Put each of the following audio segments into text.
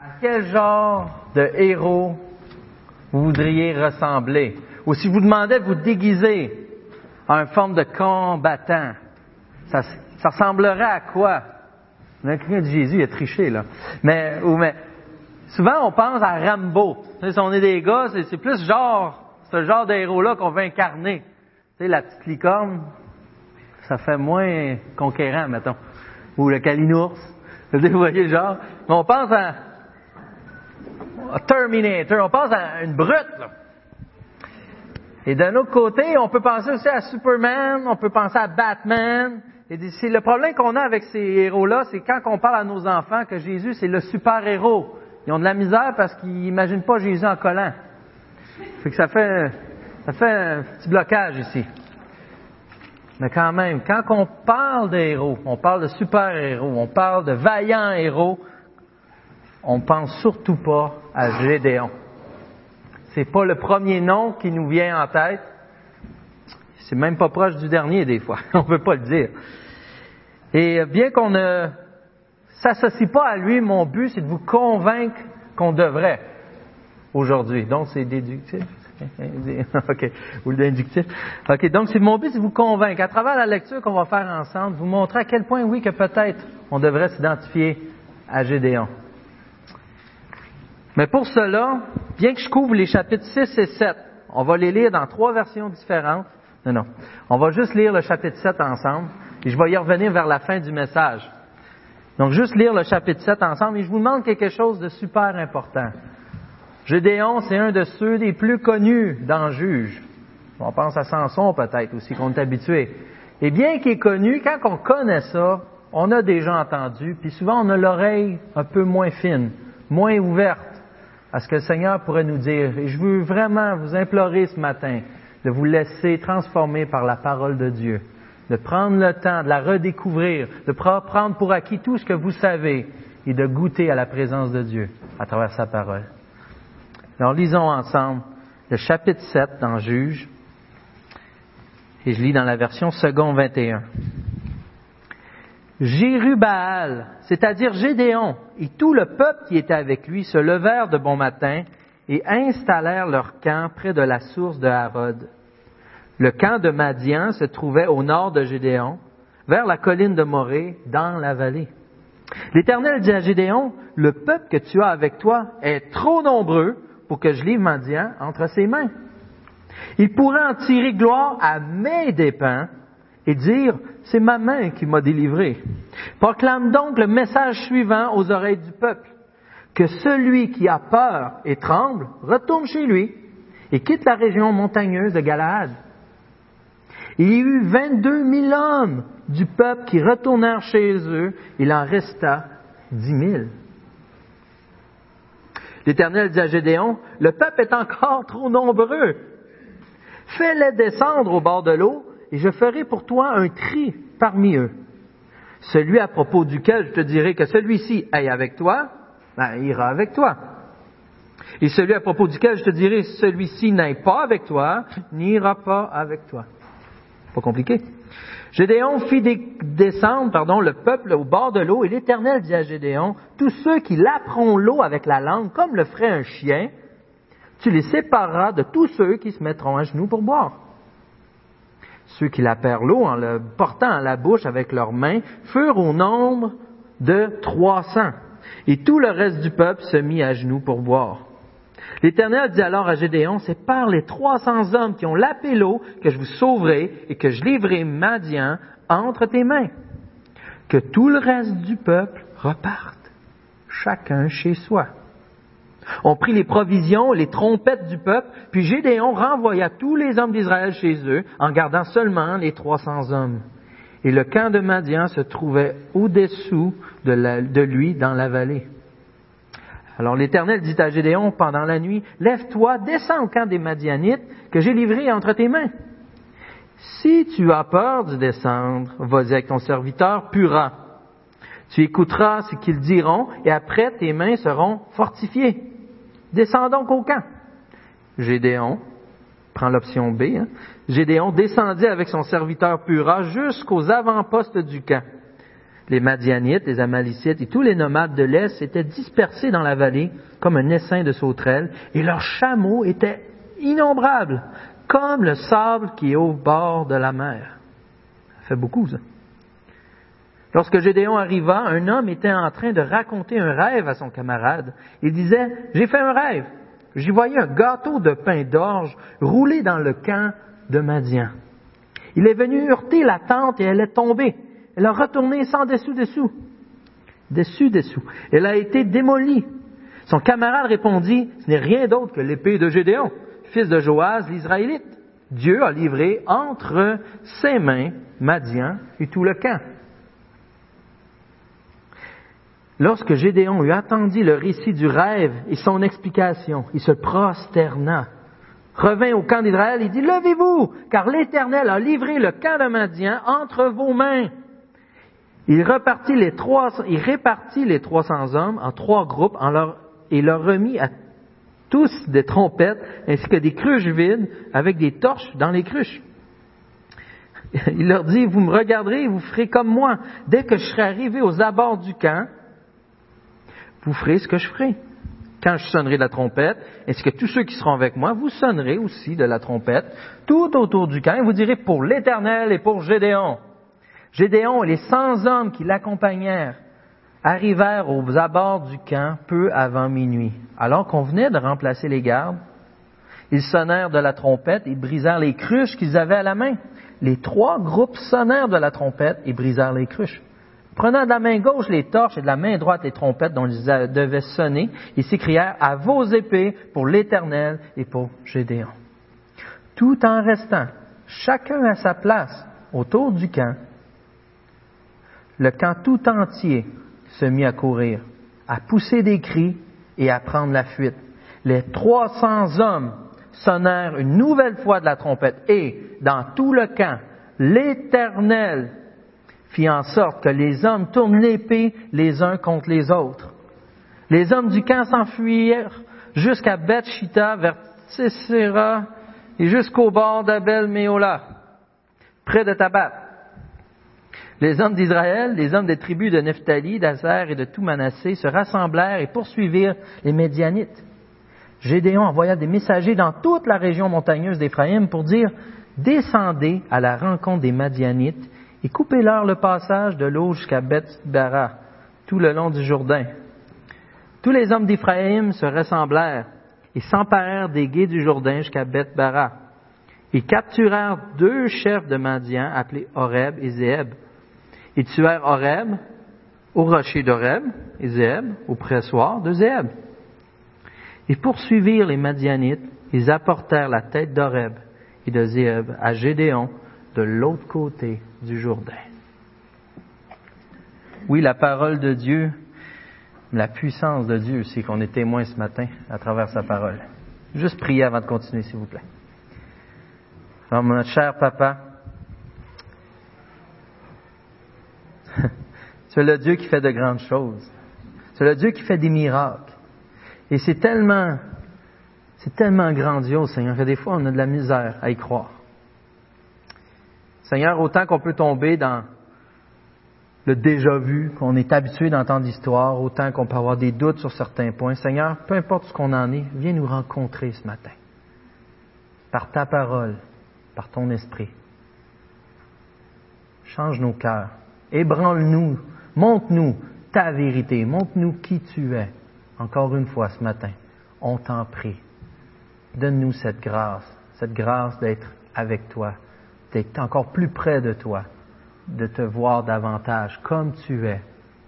à quel genre de héros vous voudriez ressembler? Ou si vous demandez de vous déguiser en une forme de combattant, ça, ressemblerait à quoi? Quelqu'un de Jésus, il a triché, là. Mais, ou, mais, souvent, on pense à Rambo. si on est des gars, c'est plus genre, ce genre de héros-là qu'on veut incarner. Tu sais, la petite licorne, ça fait moins conquérant, mettons. Ou le calinours. Vous voyez genre? Mais on pense à, Terminator, on pense à une brute, là. Et d'un autre côté, on peut penser aussi à Superman, on peut penser à Batman. Et c'est le problème qu'on a avec ces héros-là, c'est quand on parle à nos enfants que Jésus, c'est le super-héros. Ils ont de la misère parce qu'ils n'imaginent pas Jésus en collant. Fait que ça fait, ça fait un petit blocage ici. Mais quand même, quand on parle de héros, on parle de super-héros, on parle de vaillants héros, on pense surtout pas à Gédéon. C'est pas le premier nom qui nous vient en tête. C'est même pas proche du dernier des fois. On peut pas le dire. Et bien qu'on ne s'associe pas à lui, mon but c'est de vous convaincre qu'on devrait aujourd'hui. Donc c'est déductif. OK. Ou l'inductif. OK. Donc, c'est mon but, c'est de vous convaincre, à travers la lecture qu'on va faire ensemble, vous montrer à quel point, oui, que peut-être on devrait s'identifier à Gédéon. Mais pour cela, bien que je couvre les chapitres 6 et 7, on va les lire dans trois versions différentes. Non, non. On va juste lire le chapitre 7 ensemble et je vais y revenir vers la fin du message. Donc, juste lire le chapitre 7 ensemble et je vous demande quelque chose de super important. Gédéon, c'est un de ceux des plus connus dans Juge. On pense à Samson peut-être aussi, qu'on est habitué. Et bien qu'il est connu, quand on connaît ça, on a déjà entendu, puis souvent on a l'oreille un peu moins fine, moins ouverte à ce que le Seigneur pourrait nous dire. Et je veux vraiment vous implorer ce matin de vous laisser transformer par la parole de Dieu, de prendre le temps de la redécouvrir, de prendre pour acquis tout ce que vous savez et de goûter à la présence de Dieu à travers sa parole. Alors lisons ensemble le chapitre 7 dans Juge, et je lis dans la version second 21. Jérubal, c'est-à-dire Gédéon, et tout le peuple qui était avec lui se levèrent de bon matin et installèrent leur camp près de la source de Harod. Le camp de Madian se trouvait au nord de Gédéon, vers la colline de Morée, dans la vallée. L'Éternel dit à Gédéon, le peuple que tu as avec toi est trop nombreux pour que je livre Madian entre ses mains. Il pourrait en tirer gloire à mes dépens et dire, c'est ma main qui m'a délivré. Proclame donc le message suivant aux oreilles du peuple, que celui qui a peur et tremble retourne chez lui et quitte la région montagneuse de Galaad. Il y eut 22 000 hommes du peuple qui retournèrent chez eux, il en resta dix mille. L'Éternel dit à Gédéon, le peuple est encore trop nombreux. Fais-les descendre au bord de l'eau et je ferai pour toi un tri parmi eux. Celui à propos duquel je te dirai que celui-ci aille avec toi, ben, ira avec toi. Et celui à propos duquel je te dirai celui-ci n'aille pas avec toi, n'ira pas avec toi. Pas compliqué. Gédéon fit descendre le peuple au bord de l'eau, et l'Éternel dit à Gédéon, tous ceux qui laperont l'eau avec la langue, comme le ferait un chien, tu les sépareras de tous ceux qui se mettront à genoux pour boire. Ceux qui la l'eau en le portant à la bouche avec leurs mains furent au nombre de trois cents. Et tout le reste du peuple se mit à genoux pour boire. L'Éternel dit alors à Gédéon, c'est par les trois cents hommes qui ont lapé l'eau que je vous sauverai et que je livrerai Madian entre tes mains. Que tout le reste du peuple reparte, chacun chez soi. On prit les provisions, les trompettes du peuple, puis Gédéon renvoya tous les hommes d'Israël chez eux, en gardant seulement les trois cents hommes. Et le camp de Madian se trouvait au-dessous de, de lui dans la vallée. Alors l'Éternel dit à Gédéon pendant la nuit, Lève-toi, descends au camp des Madianites que j'ai livré entre tes mains. Si tu as peur de descendre, vas-y avec ton serviteur Pura. Tu écouteras ce qu'ils diront et après tes mains seront fortifiées. Descends donc au camp. Gédéon, prend l'option B, hein. Gédéon descendit avec son serviteur Pura jusqu'aux avant-postes du camp. les Madianites, les Amalicites et tous les nomades de l'Est étaient dispersés dans la vallée comme un essaim de sauterelles, et leurs chameaux étaient innombrables, comme le sable qui est au bord de la mer. Ça fait beaucoup, ça. Lorsque Gédéon arriva, un homme était en train de raconter un rêve à son camarade. Il disait, j'ai fait un rêve. J'y voyais un gâteau de pain d'orge roulé dans le camp de Madian. Il est venu heurter la tente et elle est tombée. Elle a retourné sans dessous-dessous. Dessus-dessous. Elle a été démolie. Son camarade répondit, ce n'est rien d'autre que l'épée de Gédéon, fils de Joaz, l'Israélite. Dieu a livré entre ses mains Madian et tout le camp. Lorsque Gédéon eut attendu le récit du rêve et son explication, il se prosterna, revint au camp d'Israël et dit, Levez-vous, car l'Éternel a livré le camp de Madian entre vos mains. Il, repartit les trois, il répartit les 300 hommes en trois groupes en leur, et leur remit à tous des trompettes ainsi que des cruches vides avec des torches dans les cruches. Il leur dit, vous me regarderez et vous ferez comme moi. Dès que je serai arrivé aux abords du camp, vous ferez ce que je ferai. Quand je sonnerai de la trompette, est-ce que tous ceux qui seront avec moi, vous sonnerez aussi de la trompette tout autour du camp et vous direz pour l'Éternel et pour Gédéon. Gédéon et les cent hommes qui l'accompagnèrent arrivèrent aux abords du camp peu avant minuit. Alors qu'on venait de remplacer les gardes, ils sonnèrent de la trompette et brisèrent les cruches qu'ils avaient à la main. Les trois groupes sonnèrent de la trompette et brisèrent les cruches. Prenant de la main gauche les torches et de la main droite les trompettes dont ils devaient sonner, ils s'écrièrent à vos épées pour l'Éternel et pour Gédéon. Tout en restant chacun à sa place autour du camp, le camp tout entier se mit à courir, à pousser des cris et à prendre la fuite. Les trois cents hommes sonnèrent une nouvelle fois de la trompette et, dans tout le camp, l'Éternel fit en sorte que les hommes tournent l'épée les uns contre les autres. Les hommes du camp s'enfuirent jusqu'à Bethshita, vers Tissera et jusqu'au bord d'Abel Méola, près de Tabat. Les hommes d'Israël, les hommes des tribus de Nephtali, d'Azer et de tout Manassé se rassemblèrent et poursuivirent les Médianites. Gédéon envoya des messagers dans toute la région montagneuse d'Éphraïm pour dire Descendez à la rencontre des Madianites et coupez-leur le passage de l'eau jusqu'à Beth-Bara, tout le long du Jourdain. Tous les hommes d'Éphraïm se ressemblèrent et s'emparèrent des guets du Jourdain jusqu'à Beth-Bara. Ils capturèrent deux chefs de Madian appelés Horeb et Zéeb. Ils tuèrent Horeb au rocher d'Horeb et Zéeb au pressoir de Zéeb. Ils poursuivirent les Madianites, ils apportèrent la tête d'Horeb et de Zéeb à Gédéon de l'autre côté du Jourdain. Oui, la parole de Dieu, la puissance de Dieu, c'est qu'on est témoin ce matin à travers sa parole. Juste prier avant de continuer, s'il vous plaît. Alors, mon cher papa, c'est le Dieu qui fait de grandes choses. C'est le Dieu qui fait des miracles. Et c'est tellement, c'est tellement grandiose, Seigneur, que des fois on a de la misère à y croire. Seigneur, autant qu'on peut tomber dans le déjà vu, qu'on est habitué d'entendre l'histoire, autant qu'on peut avoir des doutes sur certains points. Seigneur, peu importe ce qu'on en est, viens nous rencontrer ce matin. Par ta parole, par ton esprit. Change nos cœurs. Ébranle-nous. Montre-nous ta vérité. Montre-nous qui tu es. Encore une fois ce matin, on t'en prie. Donne-nous cette grâce, cette grâce d'être avec toi d'être encore plus près de toi, de te voir davantage comme tu es,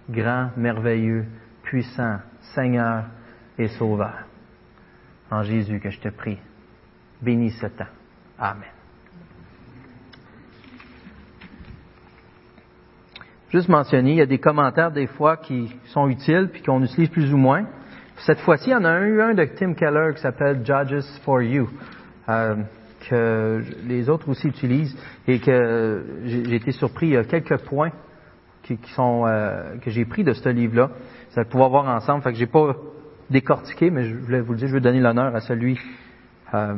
grand, merveilleux, puissant, Seigneur et Sauveur. En Jésus que je te prie, bénis ce temps. Amen. Juste mentionner, il y a des commentaires des fois qui sont utiles puis qu'on utilise plus ou moins. Cette fois-ci, il y en a eu un de Tim Keller qui s'appelle Judges for You. Euh, que les autres aussi utilisent et que j'ai été surpris. Il y a quelques points qui, sont euh, que j'ai pris de ce livre-là. Ça va pouvoir voir ensemble. Fait que j'ai pas décortiqué, mais je voulais vous le dire, je veux donner l'honneur à celui euh,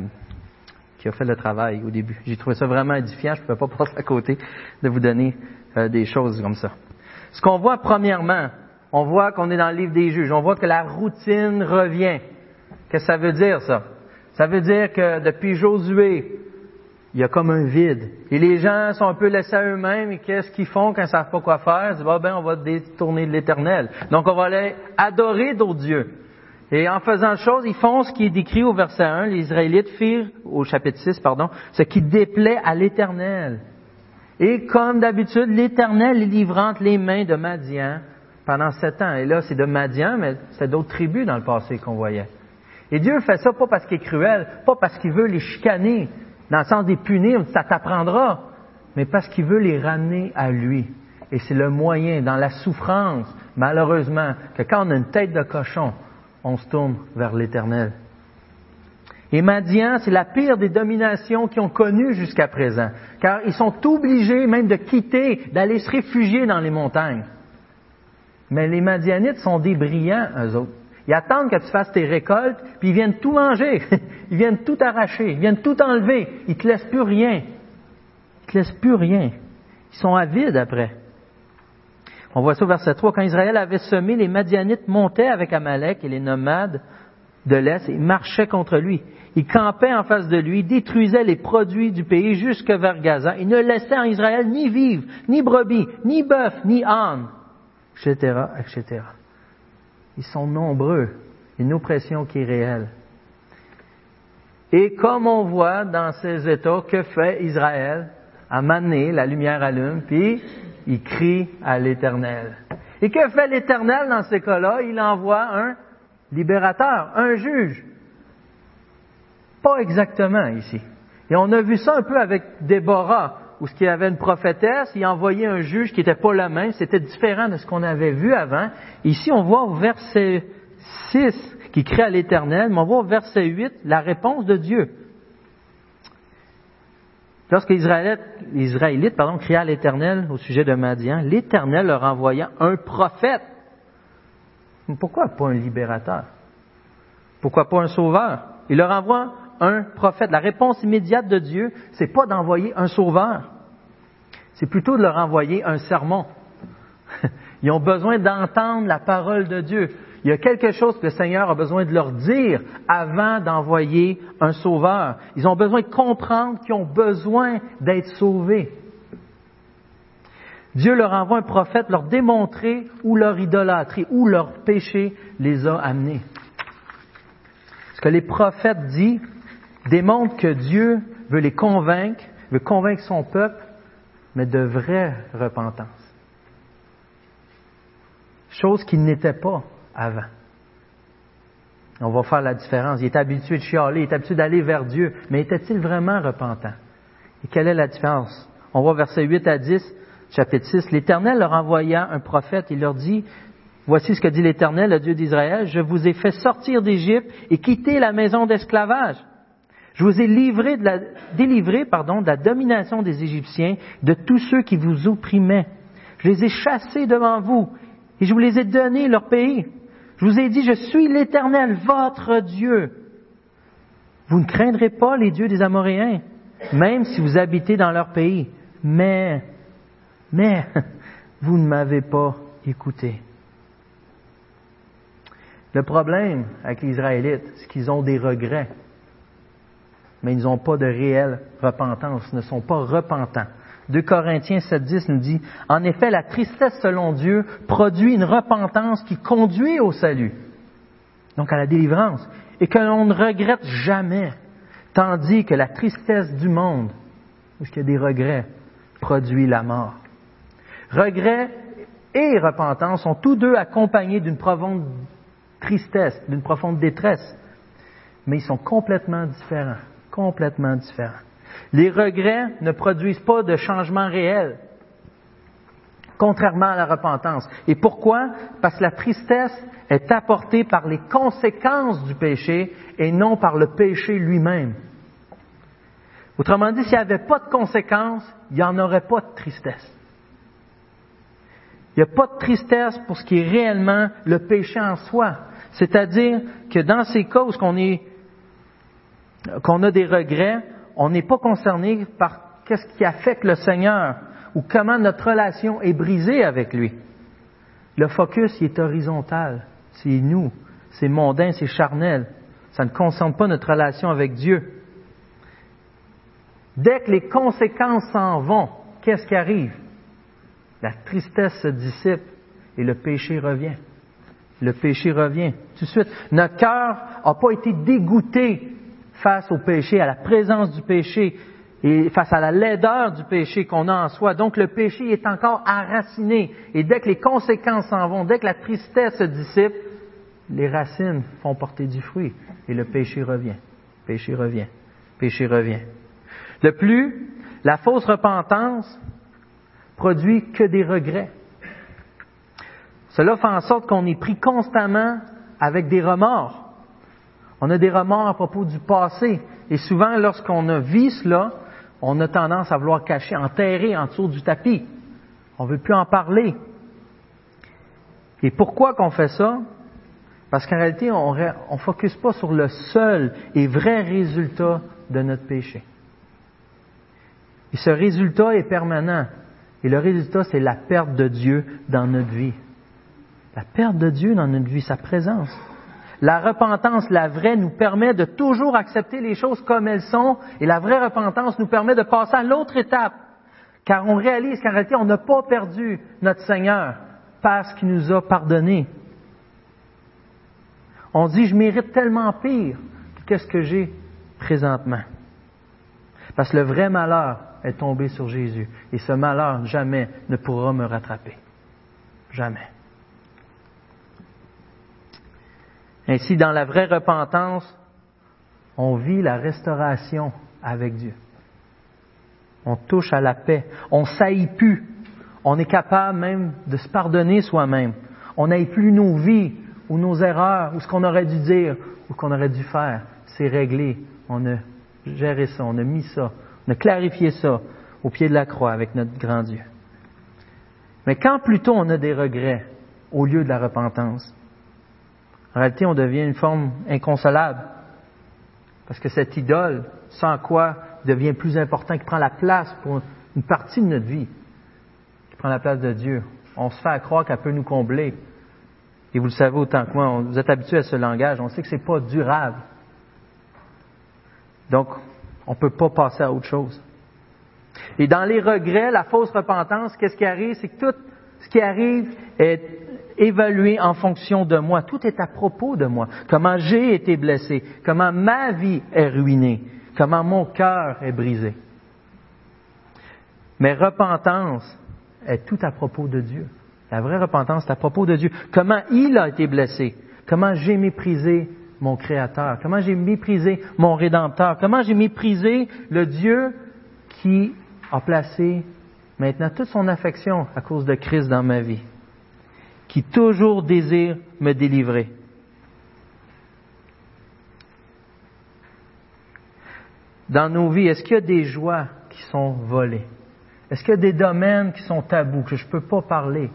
qui a fait le travail au début. J'ai trouvé ça vraiment édifiant. Je ne pouvais pas passer à côté de vous donner euh, des choses comme ça. Ce qu'on voit premièrement, on voit qu'on est dans le livre des juges, on voit que la routine revient. Qu'est-ce que ça veut dire ça? Ça veut dire que depuis Josué, il y a comme un vide. Et les gens sont un peu laissés à eux-mêmes et qu'est-ce qu'ils font quand ils ne savent pas quoi faire? Ils disent, ah, ben, on va détourner de l'éternel. Donc on va aller adorer d'autres dieux. Et en faisant chose, ils font ce qui est décrit au verset 1. Les Israélites firent, au chapitre 6, pardon, ce qui déplaît à l'éternel. Et comme d'habitude, l'Éternel les livre entre les mains de Madian pendant sept ans. Et là, c'est de Madian, mais c'est d'autres tribus dans le passé qu'on voyait. Et Dieu fait ça pas parce qu'il est cruel, pas parce qu'il veut les chicaner, dans le sens des punir, ça t'apprendra, mais parce qu'il veut les ramener à lui. Et c'est le moyen, dans la souffrance, malheureusement, que quand on a une tête de cochon, on se tourne vers l'Éternel. Et Madian, c'est la pire des dominations qu'ils ont connues jusqu'à présent, car ils sont obligés même de quitter, d'aller se réfugier dans les montagnes. Mais les Madianites sont des brillants, eux autres. Ils attendent que tu fasses tes récoltes, puis ils viennent tout manger, ils viennent tout arracher, ils viennent tout enlever, ils te laissent plus rien. Ils te laissent plus rien. Ils sont avides après. On voit ça au verset 3. Quand Israël avait semé, les Madianites montaient avec Amalek et les nomades de l'Est et marchaient contre lui. Ils campaient en face de lui, détruisaient les produits du pays jusque vers Gaza. Ils ne laissaient en Israël ni vivre, ni brebis, ni bœuf, ni âne, etc., etc. Ils sont nombreux. Une oppression qui est réelle. Et comme on voit dans ces États, que fait Israël? À maner, la lumière allume, puis il crie à l'Éternel. Et que fait l'Éternel dans ces cas-là? Il envoie un libérateur, un juge. Pas exactement ici. Et on a vu ça un peu avec Déborah, où ce y avait une prophétesse, il envoyait un juge qui n'était pas le même, c'était différent de ce qu'on avait vu avant. Ici, on voit au verset 6 qui crie à l'Éternel, mais on voit au verset 8 la réponse de Dieu. Lorsque les Israélites, à l'Éternel au sujet de Madian, l'Éternel leur envoya un prophète pourquoi pas un libérateur? Pourquoi pas un sauveur? Il leur envoie un prophète. La réponse immédiate de Dieu, c'est pas d'envoyer un sauveur. C'est plutôt de leur envoyer un sermon. Ils ont besoin d'entendre la parole de Dieu. Il y a quelque chose que le Seigneur a besoin de leur dire avant d'envoyer un sauveur. Ils ont besoin de comprendre qu'ils ont besoin d'être sauvés. Dieu leur envoie un prophète leur démontrer où leur idolâtrie, où leur péché les a amenés. Ce que les prophètes disent démontre que Dieu veut les convaincre, veut convaincre son peuple, mais de vraie repentance. Chose qu'il n'était pas avant. On va faire la différence. Il est habitué de chialer, il est habitué d'aller vers Dieu, mais était-il vraiment repentant? Et quelle est la différence? On voit verset 8 à 10 chapitre 6, l'Éternel leur envoya un prophète, il leur dit, voici ce que dit l'Éternel, le Dieu d'Israël, je vous ai fait sortir d'Égypte et quitter la maison d'esclavage. Je vous ai livré de la, délivré de la domination des Égyptiens, de tous ceux qui vous opprimaient. Je les ai chassés devant vous et je vous les ai donnés leur pays. Je vous ai dit, je suis l'Éternel, votre Dieu. Vous ne craindrez pas les dieux des Amoréens, même si vous habitez dans leur pays. Mais mais vous ne m'avez pas écouté. Le problème avec les Israélites, c'est qu'ils ont des regrets, mais ils n'ont pas de réelle repentance, ne sont pas repentants. 2 Corinthiens 7.10 nous dit, En effet, la tristesse selon Dieu produit une repentance qui conduit au salut, donc à la délivrance, et que l'on ne regrette jamais, tandis que la tristesse du monde, parce qu'il y a des regrets, produit la mort. Regret et repentance sont tous deux accompagnés d'une profonde tristesse, d'une profonde détresse, mais ils sont complètement différents, complètement différents. Les regrets ne produisent pas de changement réel, contrairement à la repentance. Et pourquoi? Parce que la tristesse est apportée par les conséquences du péché et non par le péché lui-même. Autrement dit, s'il n'y avait pas de conséquences, il n'y en aurait pas de tristesse. Il n'y a pas de tristesse pour ce qui est réellement le péché en soi. C'est-à-dire que dans ces causes qu'on est, qu'on a des regrets, on n'est pas concerné par qu'est-ce qui affecte le Seigneur ou comment notre relation est brisée avec lui. Le focus il est horizontal. C'est nous. C'est mondain, c'est charnel. Ça ne concerne pas notre relation avec Dieu. Dès que les conséquences s'en vont, qu'est-ce qui arrive? La tristesse se dissipe et le péché revient. Le péché revient. Tout de suite, notre cœur n'a pas été dégoûté face au péché, à la présence du péché et face à la laideur du péché qu'on a en soi. Donc le péché est encore enraciné. Et dès que les conséquences s'en vont, dès que la tristesse se dissipe, les racines font porter du fruit et le péché revient. Péché revient. Péché revient. De plus, la fausse repentance produit que des regrets. Cela fait en sorte qu'on est pris constamment avec des remords. On a des remords à propos du passé. Et souvent, lorsqu'on a vu cela, on a tendance à vouloir cacher, enterrer en dessous du tapis. On ne veut plus en parler. Et pourquoi qu'on fait ça? Parce qu'en réalité, on ne focus pas sur le seul et vrai résultat de notre péché. Et ce résultat est permanent. Et le résultat, c'est la perte de Dieu dans notre vie. La perte de Dieu dans notre vie, sa présence. La repentance, la vraie, nous permet de toujours accepter les choses comme elles sont, et la vraie repentance nous permet de passer à l'autre étape, car on réalise qu'en réalité, on n'a pas perdu notre Seigneur parce qu'il nous a pardonné. On dit, je mérite tellement pire que ce que j'ai présentement? Parce que le vrai malheur est tombé sur Jésus, et ce malheur jamais ne pourra me rattraper. Jamais. Ainsi, dans la vraie repentance, on vit la restauration avec Dieu. On touche à la paix. On saillit plus. On est capable même de se pardonner soi-même. On n'aille plus nos vies ou nos erreurs ou ce qu'on aurait dû dire ou qu'on aurait dû faire. C'est réglé. On a géré ça. On a mis ça. On a clarifié ça au pied de la croix avec notre grand Dieu. Mais quand plutôt on a des regrets au lieu de la repentance, en réalité, on devient une forme inconsolable. Parce que cette idole, sans quoi devient plus important, qui prend la place pour une partie de notre vie, qui prend la place de Dieu. On se fait croire qu'elle peut nous combler. Et vous le savez autant que moi, vous êtes habitués à ce langage, on sait que ce n'est pas durable. Donc, on ne peut pas passer à autre chose. Et dans les regrets, la fausse repentance, qu'est-ce qui arrive? C'est que tout ce qui arrive est évalué en fonction de moi. Tout est à propos de moi. Comment j'ai été blessé, comment ma vie est ruinée, comment mon cœur est brisé. Mais repentance est tout à propos de Dieu. La vraie repentance est à propos de Dieu. Comment il a été blessé, comment j'ai méprisé mon Créateur, comment j'ai méprisé mon Rédempteur, comment j'ai méprisé le Dieu qui a placé maintenant toute son affection à cause de Christ dans ma vie qui toujours désire me délivrer. Dans nos vies, est-ce qu'il y a des joies qui sont volées? Est-ce qu'il y a des domaines qui sont tabous, que je ne peux pas parler?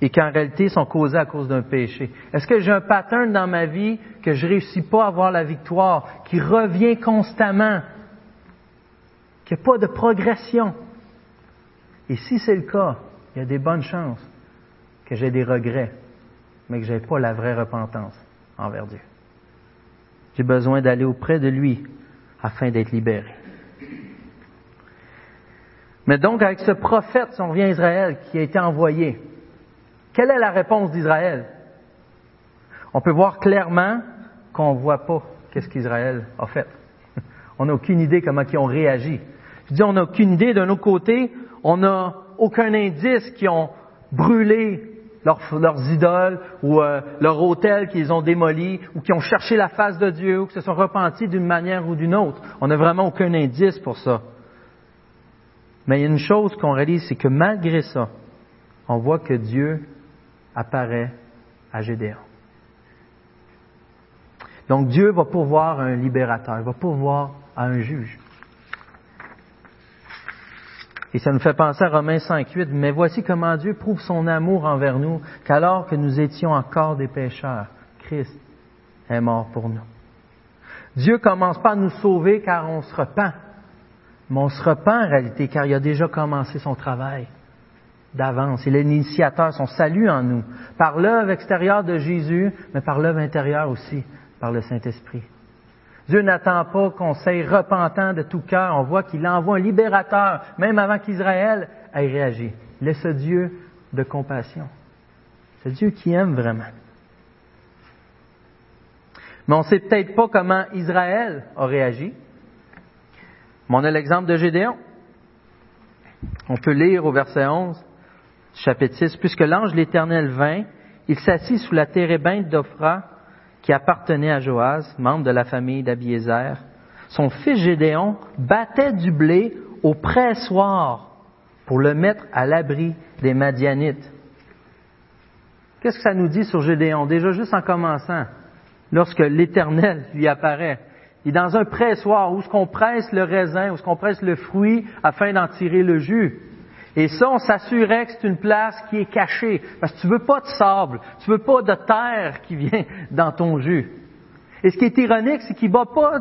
Et qui en réalité sont causés à cause d'un péché. Est-ce que j'ai un pattern dans ma vie que je ne réussis pas à avoir la victoire, qui revient constamment, qu'il n'y a pas de progression? Et si c'est le cas, il y a des bonnes chances que j'ai des regrets, mais que je n'ai pas la vraie repentance envers Dieu. J'ai besoin d'aller auprès de lui afin d'être libéré. Mais donc, avec ce prophète, si on revient à Israël, qui a été envoyé, quelle est la réponse d'Israël? On peut voir clairement qu'on ne voit pas qu'est-ce qu'Israël a fait. On n'a aucune idée comment ils ont réagi. Je dis, on n'a aucune idée. D'un autre côté, on n'a aucun indice qu'ils ont brûlé leurs idoles ou euh, leur autel qu'ils ont démoli ou qui ont cherché la face de Dieu ou qui se sont repentis d'une manière ou d'une autre. On n'a vraiment aucun indice pour ça. Mais il y a une chose qu'on réalise, c'est que malgré ça, on voit que Dieu apparaît à Gédéon. Donc Dieu va pourvoir un libérateur, il va pourvoir à un juge. Et ça nous fait penser à Romains 5.8, mais voici comment Dieu prouve son amour envers nous, qu'alors que nous étions encore des pécheurs, Christ est mort pour nous. Dieu commence pas à nous sauver car on se repent, mais on se repent en réalité car il a déjà commencé son travail. d'avance. Il est l'initiateur, son salut en nous, par l'œuvre extérieure de Jésus, mais par l'œuvre intérieure aussi, par le Saint-Esprit. Dieu n'attend pas qu'on s'aille repentant de tout cœur. On voit qu'il envoie un libérateur, même avant qu'Israël ait réagi. Il est ce Dieu de compassion. C'est Dieu qui aime vraiment. Mais on ne sait peut-être pas comment Israël a réagi. Mais on a l'exemple de Gédéon. On peut lire au verset 11, chapitre 6, Puisque l'ange de l'Éternel vint, il s'assit sous la térébinthe d'Ophra qui appartenait à Joaz, membre de la famille d'Abiézer. Son fils Gédéon battait du blé au pressoir pour le mettre à l'abri des Madianites. Qu'est-ce que ça nous dit sur Gédéon? Déjà juste en commençant, lorsque l'Éternel lui apparaît, il est dans un pressoir où ce qu'on presse le raisin, où ce qu'on presse le fruit afin d'en tirer le jus. Et ça, on s'assurait que c'est une place qui est cachée, parce que tu veux pas de sable, tu veux pas de terre qui vient dans ton jus. Et ce qui est ironique, c'est qu'il bat pas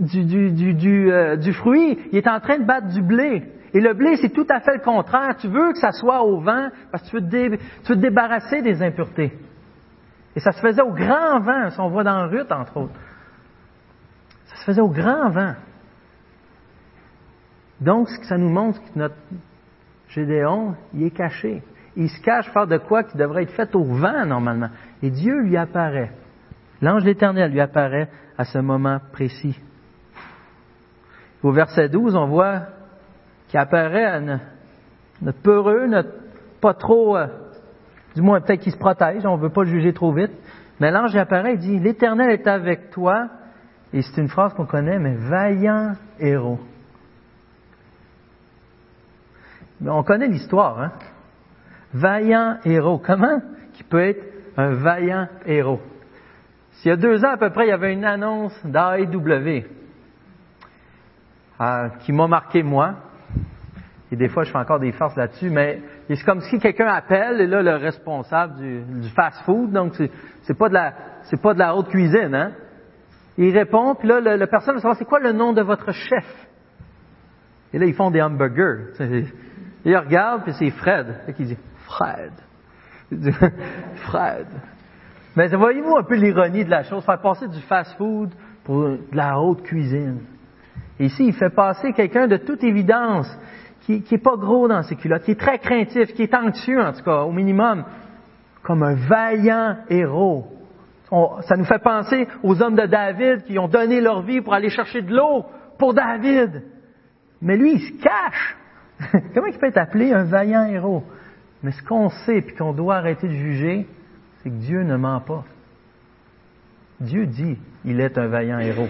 euh, du, fruit, il est en train de battre du blé. Et le blé, c'est tout à fait le contraire. Tu veux que ça soit au vent parce que tu veux te, tu veux te débarrasser des impuretés. Et ça se faisait au grand vent, si on voit dans Ruth, entre autres. Ça se faisait au grand vent. Donc, ce que ça nous montre, que notre Gédéon, il est caché. Il se cache faire de quoi qui devrait être fait au vent, normalement. Et Dieu lui apparaît. L'ange l'Éternel lui apparaît à ce moment précis. Au verset 12, on voit qu'il apparaît notre, peureux, notre pas trop, euh, du moins peut-être qu'il se protège, on ne veut pas le juger trop vite. Mais l'ange apparaît et dit, l'Éternel est avec toi. Et c'est une phrase qu'on connaît, mais vaillant héros. On connaît l'histoire, hein? Vaillant héros. Comment? Qui peut être un vaillant héros? S'il y a deux ans à peu près, il y avait une annonce d'AEW euh, qui m'a marqué moi. Et des fois, je fais encore des farces là-dessus, mais c'est comme si quelqu'un appelle, et là, le responsable du, fast-food, donc c'est pas de la pas de la haute cuisine, hein? Il répond, puis là, le, personne veut savoir c'est quoi le nom de votre chef? Et là, ils font des hamburgers. Il regarde, puis c'est Fred. Et il dit Fred. Fred. Mais voyez-vous un peu l'ironie de la chose, faire passer du fast-food pour de la haute cuisine. Ici, il fait passer quelqu'un de toute évidence, qui n'est pas gros dans ses culottes, qui est très craintif, qui est anxieux en tout cas, au minimum, comme un vaillant héros. ça nous fait penser aux hommes de David qui ont donné leur vie pour aller chercher de l'eau pour David. Mais lui, il se cache. Comment il peut être appelé un vaillant héros? Mais ce qu'on sait et qu'on doit arrêter de juger, c'est que Dieu ne ment pas. Dieu dit, il est un vaillant héros.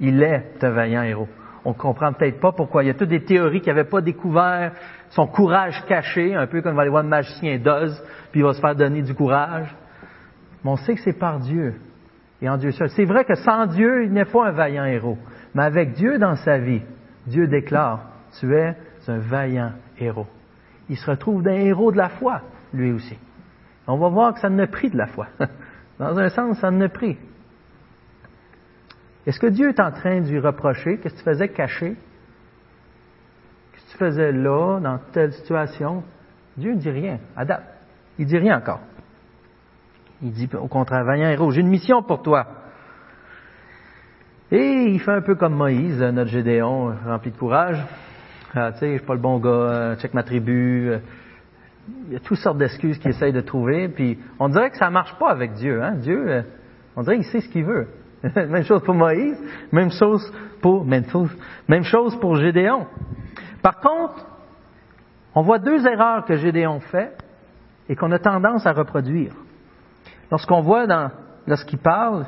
Il est un vaillant héros. On ne comprend peut-être pas pourquoi. Il y a toutes des théories qui n'avaient pas découvert son courage caché, un peu comme on va aller voir un magicien d'Oz, puis il va se faire donner du courage. Mais on sait que c'est par Dieu et en Dieu seul. C'est vrai que sans Dieu, il n'est pas un vaillant héros. Mais avec Dieu dans sa vie, Dieu déclare, tu es c'est un vaillant héros. Il se retrouve d'un héros de la foi, lui aussi. On va voir que ça ne pris de la foi. Dans un sens, ça ne pris. Est-ce que Dieu est en train de lui reprocher? Qu'est-ce que tu faisais caché? Qu'est-ce que tu faisais là, dans telle situation? Dieu ne dit rien, date. Il ne dit rien encore. Il dit au contraire, vaillant héros, j'ai une mission pour toi. Et il fait un peu comme Moïse, notre Gédéon, rempli de courage. Ah, tu je suis pas le bon gars, euh, check ma tribu. Euh, il y a toutes sortes d'excuses qu'il essaye de trouver. Puis on dirait que ça marche pas avec Dieu. Hein? Dieu, euh, on dirait qu'il sait ce qu'il veut. même chose pour Moïse, même chose pour même même chose pour Gédéon. Par contre, on voit deux erreurs que Gédéon fait et qu'on a tendance à reproduire. Lorsqu'on voit dans, lorsqu'il parle,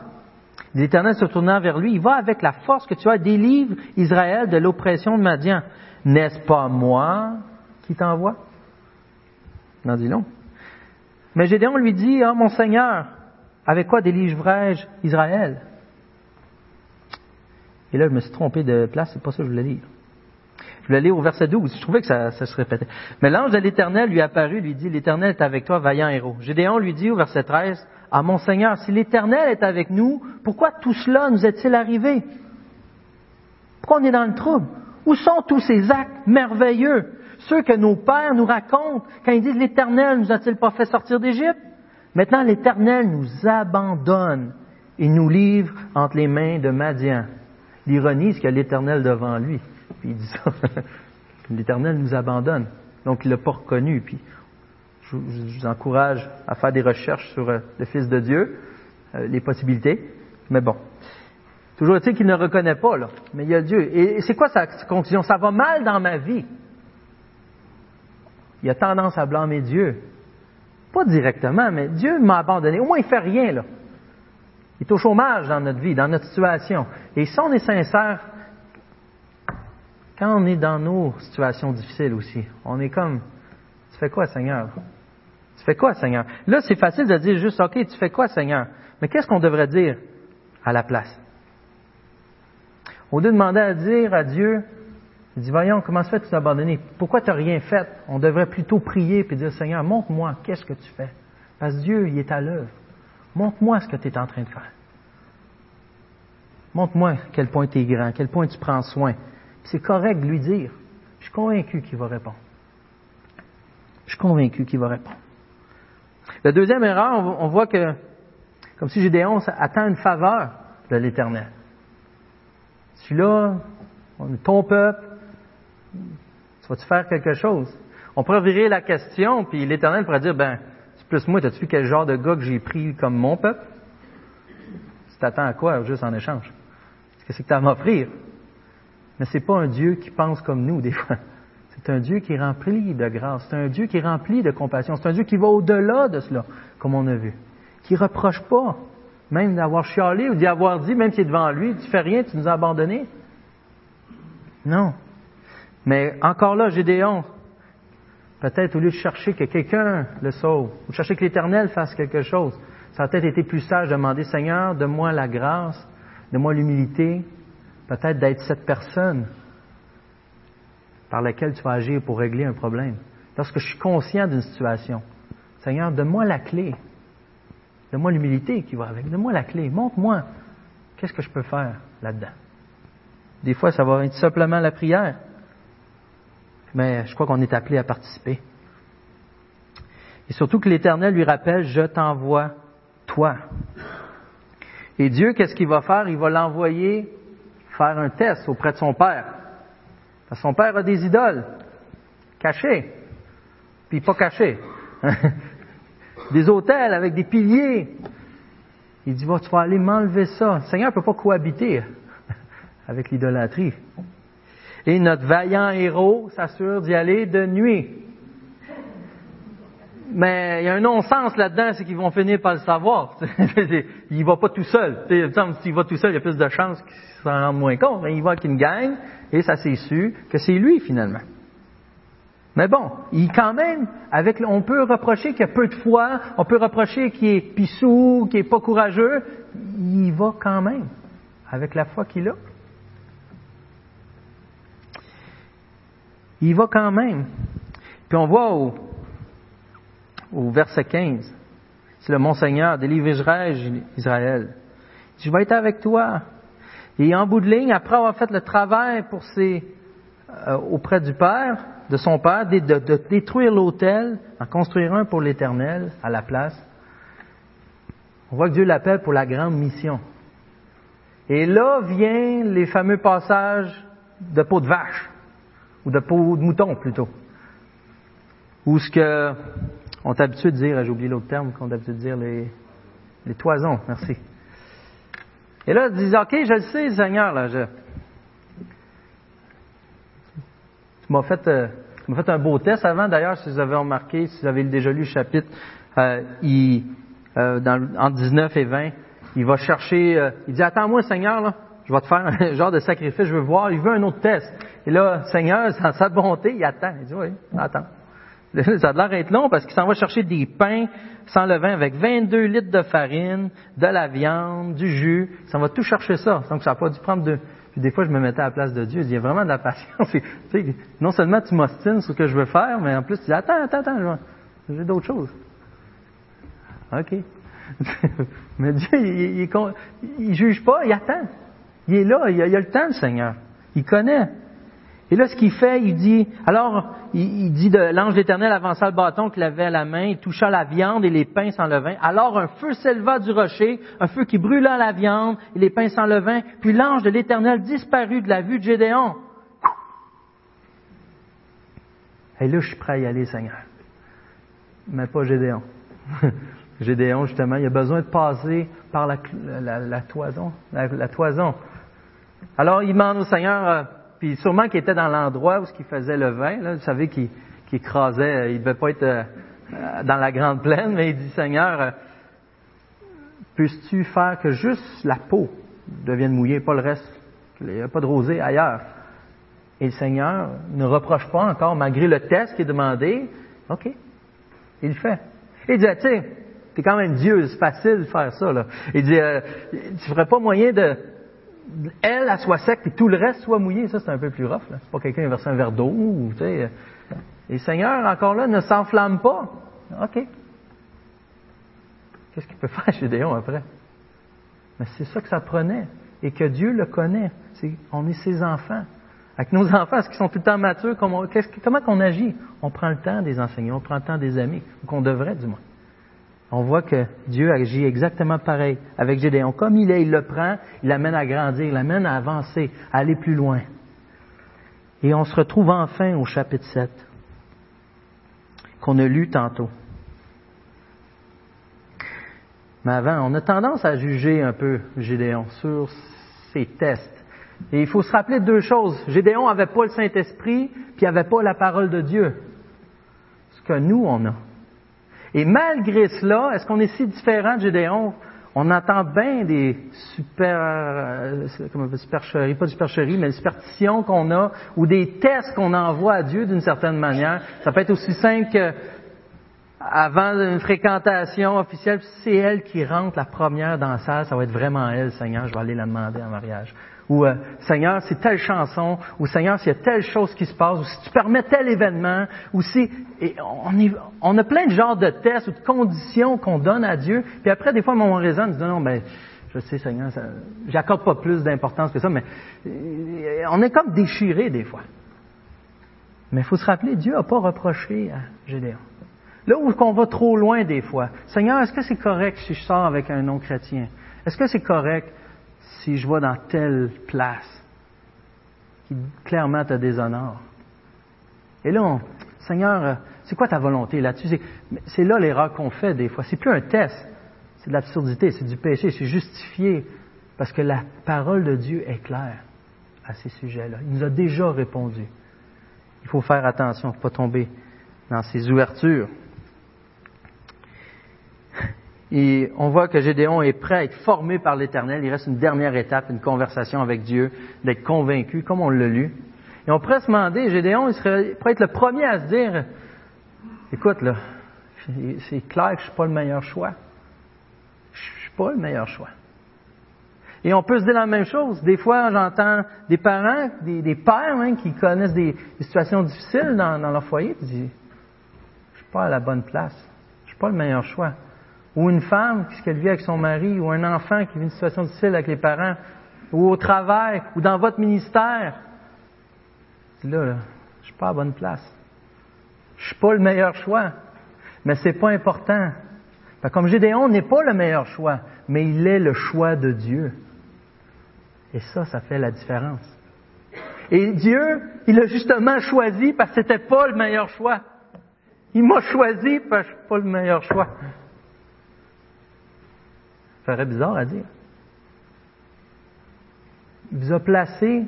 l'Éternel se tournant vers lui, il va avec la force que tu as, délivre Israël de l'oppression de Madian. N'est-ce pas moi qui t'envoie? Non, dis non. Mais Gédéon lui dit, ah, mon Seigneur, avec quoi délivrerai-je Israël? Et là, je me suis trompé de place, c'est pas ça que je voulais lire. Je voulais lire au verset 12, je trouvais que ça, se répétait. Mais l'ange de l'Éternel lui apparut, lui dit, l'Éternel est avec toi, vaillant héros. Gédéon lui dit au verset 13, ah mon Seigneur, si l'Éternel est avec nous, pourquoi tout cela nous est-il arrivé? Pourquoi on est dans le trouble? Où sont tous ces actes merveilleux? ceux que nos pères nous racontent quand ils disent l'Éternel nous a-t-il pas fait sortir d'Égypte? Maintenant, l'Éternel nous abandonne et nous livre entre les mains de Madian. L'ironie, c'est qu'il y a l'Éternel devant lui. Puis il dit ça. L'Éternel nous abandonne. Donc, il l'a pas reconnu. Puis, je, vous encourage à faire des recherches sur euh, le Fils de Dieu, euh, les possibilités. Mais bon. Toujours est-il qu'il ne reconnaît pas, là. Mais il y a Dieu. Et c'est quoi sa conclusion? Ça va mal dans ma vie. Il a tendance à blâmer Dieu. Pas directement, mais Dieu m'a abandonné. Au moins, il fait rien, là. Il est au chômage dans notre vie, dans notre situation. Et si on est sincère, quand on est dans nos situations difficiles aussi, on est comme, tu fais quoi, Seigneur? Tu fais quoi, Seigneur? Là, c'est facile de dire juste, OK, tu fais quoi, Seigneur? Mais qu'est-ce qu'on devrait dire à la place? Au lieu de demander à dire à Dieu, il dit, voyons, comment se fait que tu t'es abandonné? Pourquoi tu n'as rien fait? On devrait plutôt prier et dire, Seigneur, montre-moi, qu'est-ce que tu fais? Parce que Dieu, il est à l'œuvre. Montre-moi ce que tu es en train de faire. Montre-moi quel point tu es grand, quel point tu prends soin. C'est correct de lui dire. Je suis convaincu qu'il va répondre. Je suis convaincu qu'il va répondre. La deuxième erreur, on voit que, comme si Gédéon attend une faveur de l'Éternel. Celui-là, on est ton peuple, tu vas-tu faire quelque chose? On pourrait virer la question, puis l'Éternel pourrait dire, ben, c'est plus moi, t'as-tu vu quel genre de gars que j'ai pris comme mon peuple? Tu t'attends à quoi, juste en échange? Qu'est-ce que tu as à m'offrir? Mais c'est pas un Dieu qui pense comme nous, des fois. C'est un Dieu qui est rempli de grâce. C'est un Dieu qui est rempli de compassion. C'est un Dieu qui va au-delà de cela, comme on a vu. Qui reproche pas, même d'avoir chialé ou d'y avoir dit, même s'il est devant lui, tu fais rien, tu nous as abandonnés? Non. Mais encore là, Gédéon, peut-être au lieu de chercher que quelqu'un le sauve, ou chercher que l'Éternel fasse quelque chose, ça a peut-être été plus sage de demander, Seigneur, donne-moi la grâce, donne-moi l'humilité, peut-être d'être cette personne par laquelle tu vas agir pour régler un problème. Lorsque je suis conscient d'une situation, Seigneur, donne-moi la clé. Donne-moi l'humilité qui va avec. Donne-moi la clé. Montre-moi qu'est-ce que je peux faire là-dedans. Des fois, ça va être simplement la prière. Mais je crois qu'on est appelé à participer. Et surtout que l'Éternel lui rappelle, je t'envoie toi. Et Dieu, qu'est-ce qu'il va faire? Il va l'envoyer faire un test auprès de son père. Parce que son père a des idoles, cachées, puis pas cachées. des hôtels avec des piliers. Il dit, va, tu vas aller m'enlever ça. Le Seigneur ne peut pas cohabiter avec l'idolâtrie. Et notre vaillant héros s'assure d'y aller de nuit. Mais il y a un non-sens là-dedans, c'est qu'ils vont finir par le savoir. il va pas tout seul. S'il va tout seul, il y a plus de chances qu'il s'en rende moins compte. Mais il avec une gang, et ça s'est su que c'est lui finalement. Mais bon, il quand même, avec, on peut reprocher qu'il a peu de foi, on peut reprocher qu'il est pissou, qu'il est pas courageux. Il va quand même, avec la foi qu'il a. Il va quand même. Puis on voit au, au verset 15. C'est le Monseigneur, délivrerai-je Israël. Je vais être avec toi. Et en bout de ligne, après avoir fait le travail pour euh, auprès du Père, de son Père, de, de détruire l'autel, en construire un pour l'Éternel à la place, on voit que Dieu l'appelle pour la grande mission. Et là vient les fameux passages de peau de vache, ou de peau de mouton plutôt, où ce que on est habitué de dire, j'ai oublié l'autre terme qu'on est habitué de dire, les, les toisons, merci. Et là, ils disent, OK, je le sais, Seigneur, là, je... Tu m'as fait, euh, un beau test avant, d'ailleurs, si vous avez remarqué, si vous avez déjà lu le chapitre, euh, euh, entre 19 et 20, il va chercher, euh, il dit, attends-moi, Seigneur, là, je vais te faire un genre de sacrifice, je veux voir, il veut un autre test. Et là, Seigneur, dans sa bonté, il attend. Il dit, oui, attends. Ça a l'air d'être long parce qu'il s'en va chercher des pains sans levain avec 22 litres de farine, de la viande, du jus. Ça va tout chercher ça. Donc ça n'a pas dû prendre deux. Puis des fois, je me mettais à la place de Dieu. Il y a vraiment de la patience. non seulement tu m'ostines sur ce que je veux faire, mais en plus tu dis attends, attends, attends, j'ai d'autres choses. OK. mais Dieu, il, il, juge pas, il attend. Il est là, il a, il a le temps, le Seigneur. Il connaît. Et là, ce qu'il fait, il dit, alors, il, dit de l'ange d'Éternel avança le bâton qu'il avait à la main, il toucha la viande et les pains sans levain. Alors un feu s'éleva du rocher, un feu qui brûla la viande et les pains sans levain, puis l'ange de l'Éternel disparut de la vue de Gédéon. Et là, je suis prêt à y aller, Seigneur. Mais pas Gédéon. Gédéon, justement, il a besoin de passer par la, toison. La, toison. Alors, il demande au Seigneur, euh, puis sûrement qu'il était dans l'endroit où qu'il faisait le vin, là, vous savez, qu'il écrasait, euh, il ne devait pas être euh, dans la grande plaine, mais il dit, Seigneur, puisses-tu faire que juste la peau devienne mouillée, pas le reste, qu'il n'y a pas de rosée ailleurs? Et le Seigneur ne reproche pas encore, malgré le test qui est demandé, OK, il le fait. Il dit, tu sais, t'es quand même Dieu, c'est facile de faire ça. Là. Il dit, euh, tu ferais pas moyen de, elle, elle soit sec et tout le reste soit mouillé. Ça, c'est un peu plus rough. C'est pas quelqu'un qui a versé un verre d'eau. Tu sais. Et le Seigneur, encore là, ne s'enflamme pas. OK. Qu'est-ce qu'il peut faire Gédéon après? Mais c'est ça que ça prenait. Et que Dieu le connaît. on est ses enfants. Avec nos enfants, est-ce qu'ils sont tout le temps matures? Comment, comment qu'on agit? On prend le temps des enseignants, on prend le temps des amis, qu'on devrait du moins. On voit que Dieu agit exactement pareil avec Gédéon. Comme il est, il le prend, il l'amène à grandir, il l'amène à avancer, à aller plus loin. Et on se retrouve enfin au chapitre 7, qu'on a lu tantôt. Mais avant, on a tendance à juger un peu Gédéon sur ses tests et il faut se rappeler deux choses. Gédéon n'avait pas le Saint-Esprit, puis il n'avait pas la parole de Dieu. Ce que nous, on a. Et malgré cela, est-ce qu'on est si différent de Gédéon? On entend bien des super, euh, comment supercheries, pas supercheries, mais des superstitions qu'on a, ou des tests qu'on envoie à Dieu d'une certaine manière. Ça peut être aussi simple que avant une fréquentation officielle, c'est elle qui rentre la première dans la salle, ça va être vraiment elle, Seigneur, je vais aller la demander en mariage ou euh, Seigneur, c'est telle chanson, ou Seigneur, s'il y a telle chose qui se passe, ou si tu permets tel événement, ou si... On, a plein de genres de tests ou de conditions qu'on donne à Dieu, puis après, des fois, mon raison dit, non, ben, je sais, Seigneur, j'accorde pas plus d'importance que ça, mais euh, on est comme déchiré des fois. Mais il faut se rappeler, Dieu n'a pas reproché à Gédéon. Là où on va trop loin des fois, Seigneur, est-ce que c'est correct si je sors avec un non-chrétien? Est-ce que c'est correct si je vais dans telle place qui clairement te déshonore. Et là, Seigneur, euh, c'est quoi ta volonté là-dessus? C'est là l'erreur qu'on fait des fois. C'est plus un test, c'est de l'absurdité, c'est du péché, c'est justifié, parce que la parole de Dieu est claire à ces sujets-là. Il nous a déjà répondu. Il faut faire attention, ne pas tomber dans ces ouvertures. Et on voit que Gédéon est prêt à être formé par l'Éternel. Il reste une dernière étape, une conversation avec Dieu, d'être convaincu, comme on l'a lu. Et on pourrait se demander, Gédéon, il serait prêt à être le premier à se dire, écoute, là, c'est clair que je suis pas le meilleur choix. Je suis pas le meilleur choix. Et on peut se dire la même chose. Des fois, j'entends des parents, des, pères hein, qui connaissent des, situations difficiles dans, leur foyer, qui disent, je suis pas à la bonne place. Je suis pas le meilleur choix ou une femme qu'elle vit avec son mari, ou un enfant qui vit une situation difficile avec les parents, ou au travail, ou dans votre ministère. Là, là je suis pas à bonne place. Je suis pas le meilleur choix. Mais c'est pas important. comme Gédéon n'est pas le meilleur choix, mais il est le choix de Dieu. Et ça, ça fait la différence. Et Dieu, il a justement choisi parce que c'était pas le meilleur choix. Il m'a choisi parce que je suis pas le meilleur choix. Ça ferait bizarre à dire. Il vous a placé,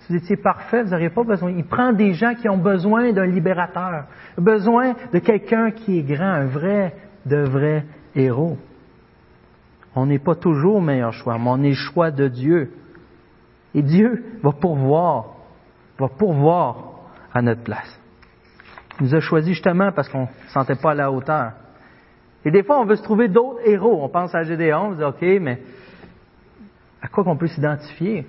si vous étiez parfait, vous n'auriez pas besoin. Il prend des gens qui ont besoin d'un libérateur, besoin de quelqu'un qui est grand, un vrai, de vrai héros. On n'est pas toujours le meilleur choix, mais on est le choix de Dieu. Et Dieu va pourvoir, va pourvoir à notre place. Il nous a choisis justement parce qu'on ne se sentait pas à la hauteur. Et des fois, on veut se trouver d'autres héros. On pense à Gédéon, on se dit, OK, mais à quoi qu'on peut s'identifier?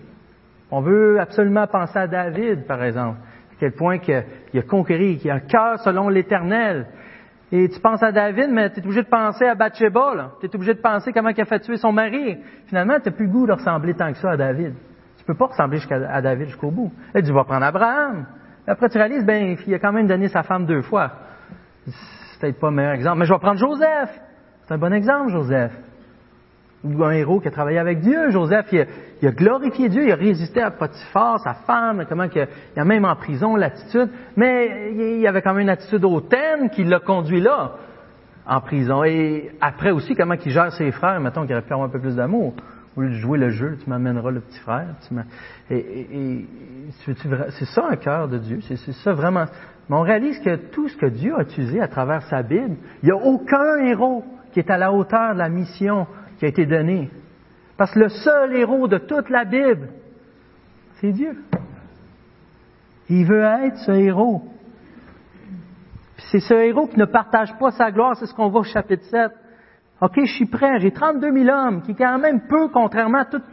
On veut absolument penser à David, par exemple. À quel point qu'il a, conquéri, qu'il a un cœur selon l'Éternel. Et tu penses à David, mais tu es obligé de penser à Bathsheba. Tu es obligé de penser comment il a fait tuer son mari. Finalement, tu n'as plus le goût de ressembler tant que ça à David. Tu peux pas ressembler à David jusqu'au bout. Là, tu vas prendre Abraham. Après, tu réalises, ben, il a quand même donné sa femme deux fois. Peut-être pas le meilleur exemple. Mais je vais prendre Joseph. C'est un bon exemple, Joseph. Ou un héros qui a travaillé avec Dieu. Joseph, il a, glorifié Dieu, il a résisté à Potiphar, sa femme, comment il, a même en prison l'attitude. Mais il avait quand même une attitude hautaine qui l'a conduit là, en prison. Et après aussi, comment il gère ses frères, mettons qu'il aurait pu un peu plus d'amour. Au lieu de jouer le jeu, tu m'amèneras le petit frère. et, c'est ça un cœur de Dieu. C'est ça vraiment. Mais on réalise que tout ce que Dieu a utilisé à travers sa Bible, il n'y a aucun héros qui est à la hauteur de la mission qui a été donnée. Parce que le seul héros de toute la Bible, c'est Dieu. Il veut être ce héros. C'est ce héros qui ne partage pas sa gloire, c'est ce qu'on voit au chapitre 7. OK, je suis prêt, j'ai 32 000 hommes, qui est quand même peu, contrairement à toute,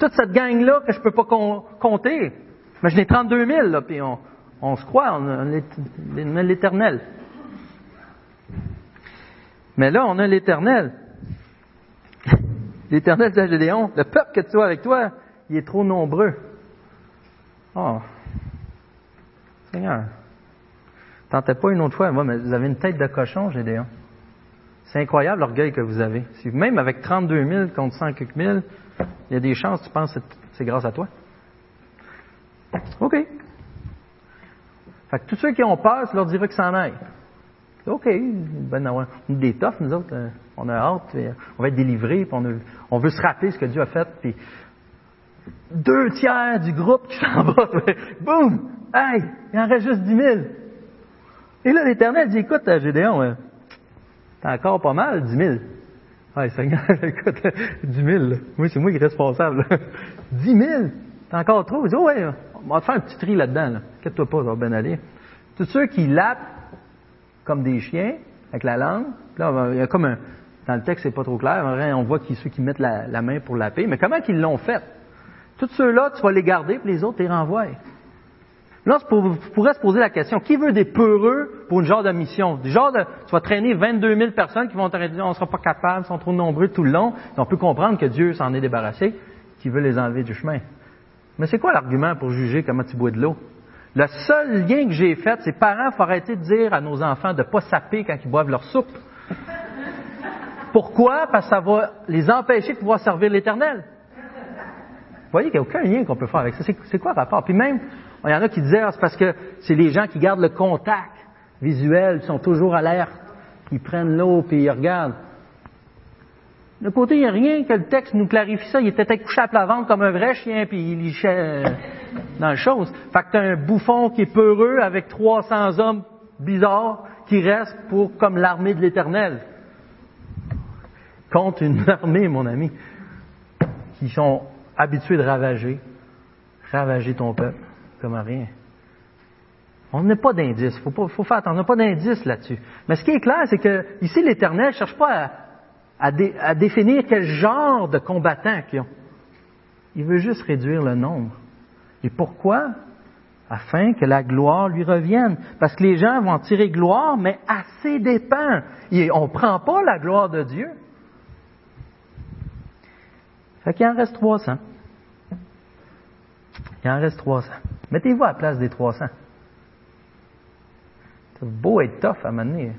cette gang-là que je ne peux pas compter. Mais je n'ai 32 000, là, puis on, se croit, on a l'éternel. Mais là, on a l'éternel. L'éternel dit à Gédéon, le peuple que tu as avec toi, il est trop nombreux. Oh, Seigneur, tentez pas une autre fois. Moi, mais vous avez une tête de cochon, Gédéon. C'est incroyable l'orgueil que vous avez. même avec 32 000 contre 100 quelques mille, il y a des chances, tu penses que c'est grâce à toi. OK. Fait que tous ceux qui ont peur, tu leur diras que s'en aillent. OK, ben, on des toughs, nous autres. Euh, on a hâte, on va être délivrés, puis on, veut se rappeler ce que Dieu a fait, puis deux tiers du groupe qui s'en va, boum! Hey! Il en reste juste 10 000. Et là, l'Éternel dit, écoute, euh, Gédéon, t'as encore pas mal, 10 000. Ouais, Seigneur, écoute, 10 000, oui, c'est moi qui est responsable. 10 000! T'as encore trop? Dit, oh, ouais, on va te faire un petit tri là-dedans, là. Inquiète-toi pas, ça va bien aller. Tous ceux qui lapent comme des chiens, avec la langue, là, il y a comme un, dans le texte, c'est pas trop clair. On voit qu'il ceux qui mettent la, main pour laper. Mais comment qu'ils l'ont fait? Tous ceux-là, tu vas les garder, puis les autres, tu les renvoies. Là, tu pourrais se poser la question, qui veut des peureux pour une genre de mission? Du genre de, tu vas traîner 22 000 personnes qui vont te dire, on ne sera pas capable, ils sont trop nombreux tout le long. on peut comprendre que Dieu s'en est débarrassé, qui veut les enlever du chemin. Mais c'est quoi l'argument pour juger comment tu bois de l'eau? Le seul lien que j'ai fait, c'est parents, il faut arrêter de dire à nos enfants de ne pas saper quand ils boivent leur soupe. Pourquoi? Parce que ça va les empêcher de pouvoir servir l'Éternel. Vous voyez qu'il n'y a aucun lien qu'on peut faire avec ça. C'est quoi le rapport? Puis même, il y en a qui disaient, ah, c'est parce que c'est les gens qui gardent le contact visuel, qui sont toujours alertes, qui prennent l'eau, puis ils regardent. De côté, il n'y a rien que le texte nous clarifie ça. Il était couché à plat ventre comme un vrai chien, puis il lichait euh, dans les choses. Fait que tu un bouffon qui est peureux avec 300 hommes bizarres qui restent pour comme l'armée de l'Éternel contre une armée, mon ami, qui sont habitués de ravager, ravager ton peuple, comme rien. On n'a pas d'indice. Faut, pas, faut faire attention. On n'a pas d'indice là-dessus. Mais ce qui est clair, c'est que ici, l'Éternel ne cherche pas à, à, définir quel genre de combattants qu'ils ont. Il veut juste réduire le nombre. Et pourquoi? Afin que la gloire lui revienne. Parce que les gens vont tirer gloire, mais à ses dépens. Et on ne prend pas la gloire de Dieu. Fait qu'il en reste 300. Il en reste 300. Mettez-vous à la place des 300. C'est beau être tough à mener.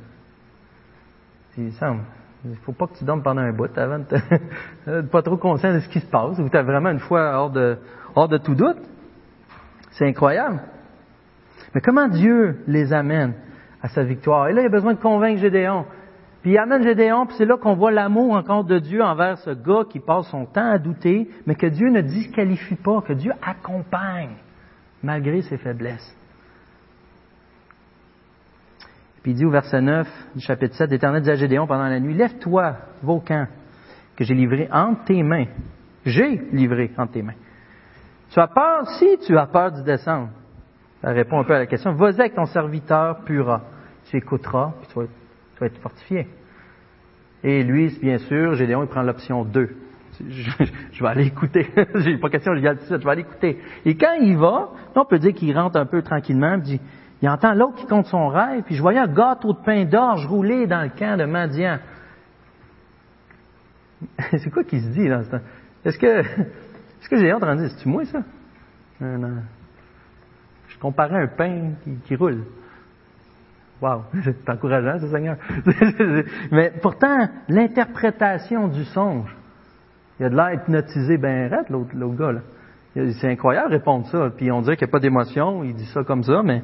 Il semble. Il faut pas que tu dormes pendant un bout avant de te, pas trop conscient de ce qui se passe, ou tu as vraiment une foi hors de, hors de tout doute. C'est incroyable. Mais comment Dieu les amène à sa victoire? Et là, il a besoin de convaincre Gédéon. Puis il amène Gédéon, puis c'est là qu'on voit l'amour encore de Dieu envers ce gars qui passe son temps à douter, mais que Dieu ne disqualifie pas, que Dieu accompagne malgré ses faiblesses. Puis il dit au verset 9 du chapitre 7, l'Éternel dit à Gédéon pendant la nuit, Lève-toi, vos camps, que j'ai livré entre tes mains. J'ai livré entre tes mains. Tu as peur, si tu as peur du descendre. Ça répond un peu à la question. Vas-y avec ton serviteur Pura. Tu écouteras, puis tu vas être fortifié. Et lui, bien sûr, Gédéon, il prend l'option 2. Je, vais aller écouter. J'ai pas question, je vais je vais aller écouter. Et quand il va, on peut dire qu'il rentre un peu tranquillement, il, il entend l'autre qui compte son rêve, puis je voyais un gâteau de pain d'orge rouler dans le camp de Madian. C'est quoi qui se dit dans ce temps? Est-ce que Ce que train de dire, c'est-tu moi, ça? Non, non. Je comparais un pain qui, roule. Wow, c'est encourageant, ce Seigneur. Mais pourtant, l'interprétation du songe, il a de l'air hypnotisé ben raide, l'autre, gars, là. C'est incroyable de répondre ça. Puis on dirait qu'il n'y a pas d'émotion, il dit ça comme ça, mais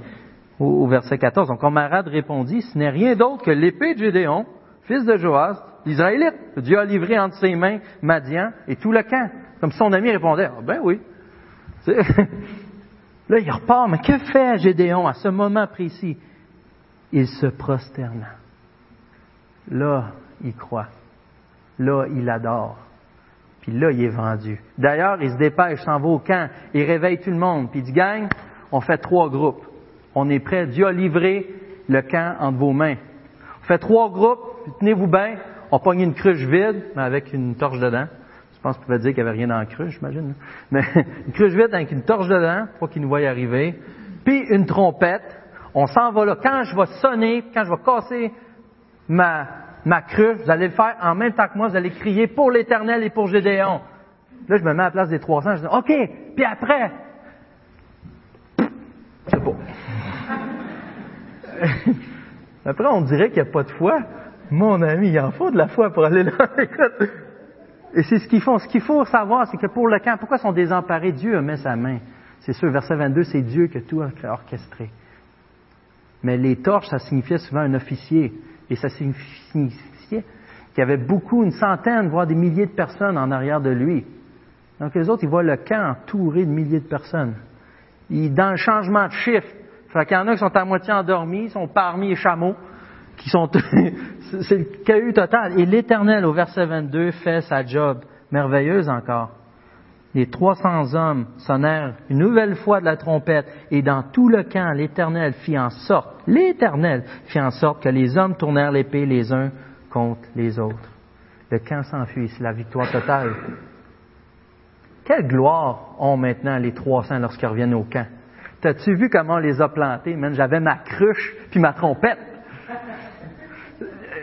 au, verset 14, son camarade répondit, ce n'est rien d'autre que l'épée de Gédéon, fils de Joas, l'Israélite. Dieu a livré entre ses mains Madian et tout le camp. Comme son ami répondait, ah, ben oui. Là, il repart, mais que fait Gédéon à ce moment précis? Il se prosterne. Là, il croit. Là, il adore. Puis là, il est vendu. D'ailleurs, il se dépêche, s'en va au camp, il réveille tout le monde, puis il dit, gang, on fait trois groupes. On est prêt. Dieu a livré le camp entre vos mains. On fait trois groupes, tenez-vous bien. On pogne une cruche vide, mais avec une torche dedans. Je pense qu'on pouvait dire qu'il n'y avait rien dans la cruche, j'imagine. Mais une cruche vide avec une torche dedans, pour qu'ils nous voient arriver. Puis une trompette. On s'en va là. Quand je vais sonner, quand je vais casser ma, ma cruche, vous allez le faire en même temps que moi, vous allez crier pour l'Éternel et pour Gédéon. Là, je me mets à la place des 300, je dis, OK, puis après, c'est pas. Après, on dirait qu'il n'y a pas de foi. Mon ami, il en faut de la foi pour aller là. Et c'est ce qu'ils font. Ce qu'il faut savoir, c'est que pour le camp, pourquoi sont désemparés? Dieu a mis sa main. C'est sûr, verset 22, c'est Dieu qui a tout orchestré. Mais les torches, ça signifiait souvent un officier. Et ça signifiait qu'il y avait beaucoup, une centaine, voire des milliers de personnes en arrière de lui. Donc les autres, ils voient le camp entouré de milliers de personnes. Ils, dans le changement de chiffre, fait qu'il y en a qui sont à moitié endormis, sont parmi les chameaux, qui sont, c'est le cahu total. Et l'Éternel, au verset 22, fait sa job merveilleuse encore. Les 300 hommes sonnèrent une nouvelle fois de la trompette, et dans tout le camp, l'Éternel fit en sorte, l'Éternel fit en sorte que les hommes tournèrent l'épée les uns contre les autres. Le camp s'enfuit, c'est la victoire totale. Quelle gloire ont maintenant les 300 lorsqu'ils reviennent au camp? T'as-tu vu comment on les a plantés? J'avais ma cruche puis ma trompette.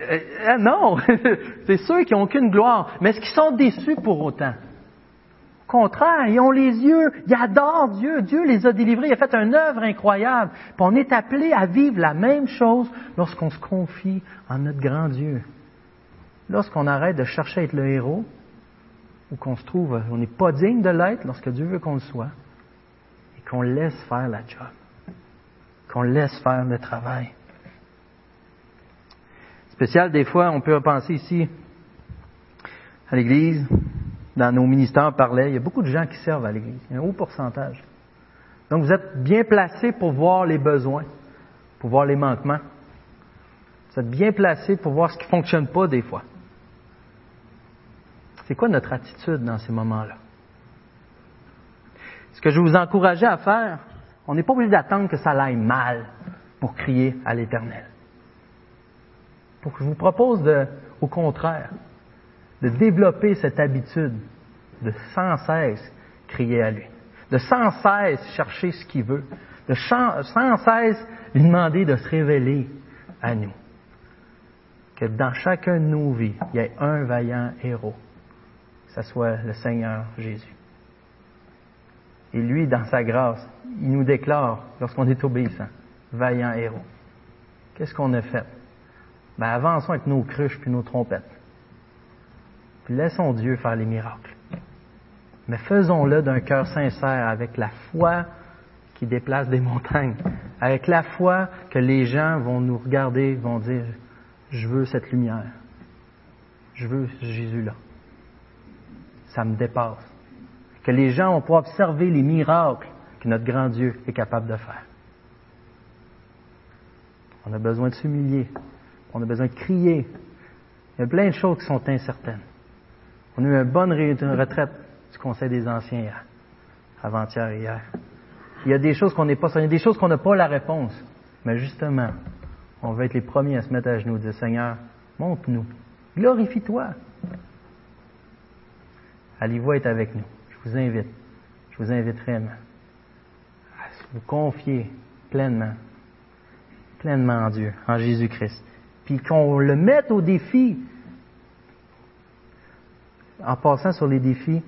Euh, euh, non, c'est ceux qui n'ont aucune gloire. Mais est-ce qu'ils sont déçus pour autant? Contraire, ils ont les yeux, ils adorent Dieu. Dieu les a délivrés, il a fait une œuvre incroyable. Puis on est appelé à vivre la même chose lorsqu'on se confie en notre grand Dieu. Lorsqu'on arrête de chercher à être le héros, ou qu'on se trouve, on n'est pas digne de l'être lorsque Dieu veut qu'on le soit, et qu'on laisse faire la job, qu'on laisse faire le travail. Spécial, des fois, on peut penser ici à l'Église, dans nos ministères, parlait, il y a beaucoup de gens qui servent à l'Église, un haut pourcentage. Donc vous êtes bien placé pour voir les besoins, pour voir les manquements. Vous êtes bien placé pour voir ce qui ne fonctionne pas des fois. C'est quoi notre attitude dans ces moments-là? Ce que je vous encourageais à faire, on n'est pas obligé d'attendre que ça aille mal pour crier à l'Éternel. Que je vous propose de, au contraire, de développer cette habitude de sans cesse crier à lui, de sans cesse chercher ce qu'il veut, de sans cesse lui demander de se révéler à nous. Que dans chacun de nos vies, il y ait un vaillant héros ce soit le Seigneur Jésus. Et lui, dans sa grâce, il nous déclare, lorsqu'on est obéissant, vaillant héros. Qu'est-ce qu'on a fait? Ben, avançons avec nos cruches puis nos trompettes. Laissons Dieu faire les miracles. Mais faisons-le d'un cœur sincère, avec la foi qui déplace des montagnes, avec la foi que les gens vont nous regarder, vont dire, je veux cette lumière, je veux Jésus-là ça me dépasse. Que les gens vont pouvoir observer les miracles que notre grand Dieu est capable de faire. On a besoin de s'humilier. On a besoin de crier. Il y a plein de choses qui sont incertaines. On a eu une bonne retraite du Conseil des Anciens avant-hier et hier. Il y a des choses qu'on n'est pas, il y a des choses qu'on n'a pas la réponse. Mais justement, on va être les premiers à se mettre à genoux dire, Seigneur, montre-nous. Glorifie-toi. Alivois est avec nous. Je vous invite, je vous invite vraiment à vous confier pleinement, pleinement en Dieu, en Jésus-Christ. Puis qu'on le mette au défi. En passant sur les défis,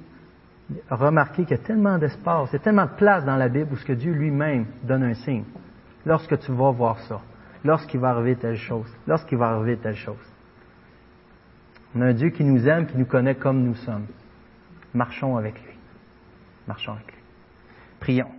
remarquez qu'il y a tellement d'espace, il y a tellement de place dans la Bible où que Dieu lui-même donne un signe. Lorsque tu vas voir ça, lorsqu'il va arriver telle chose, lorsqu'il va arriver telle chose. On a un Dieu qui nous aime, qui nous connaît comme nous sommes. Marchons avec lui. Marchons avec lui. Prions.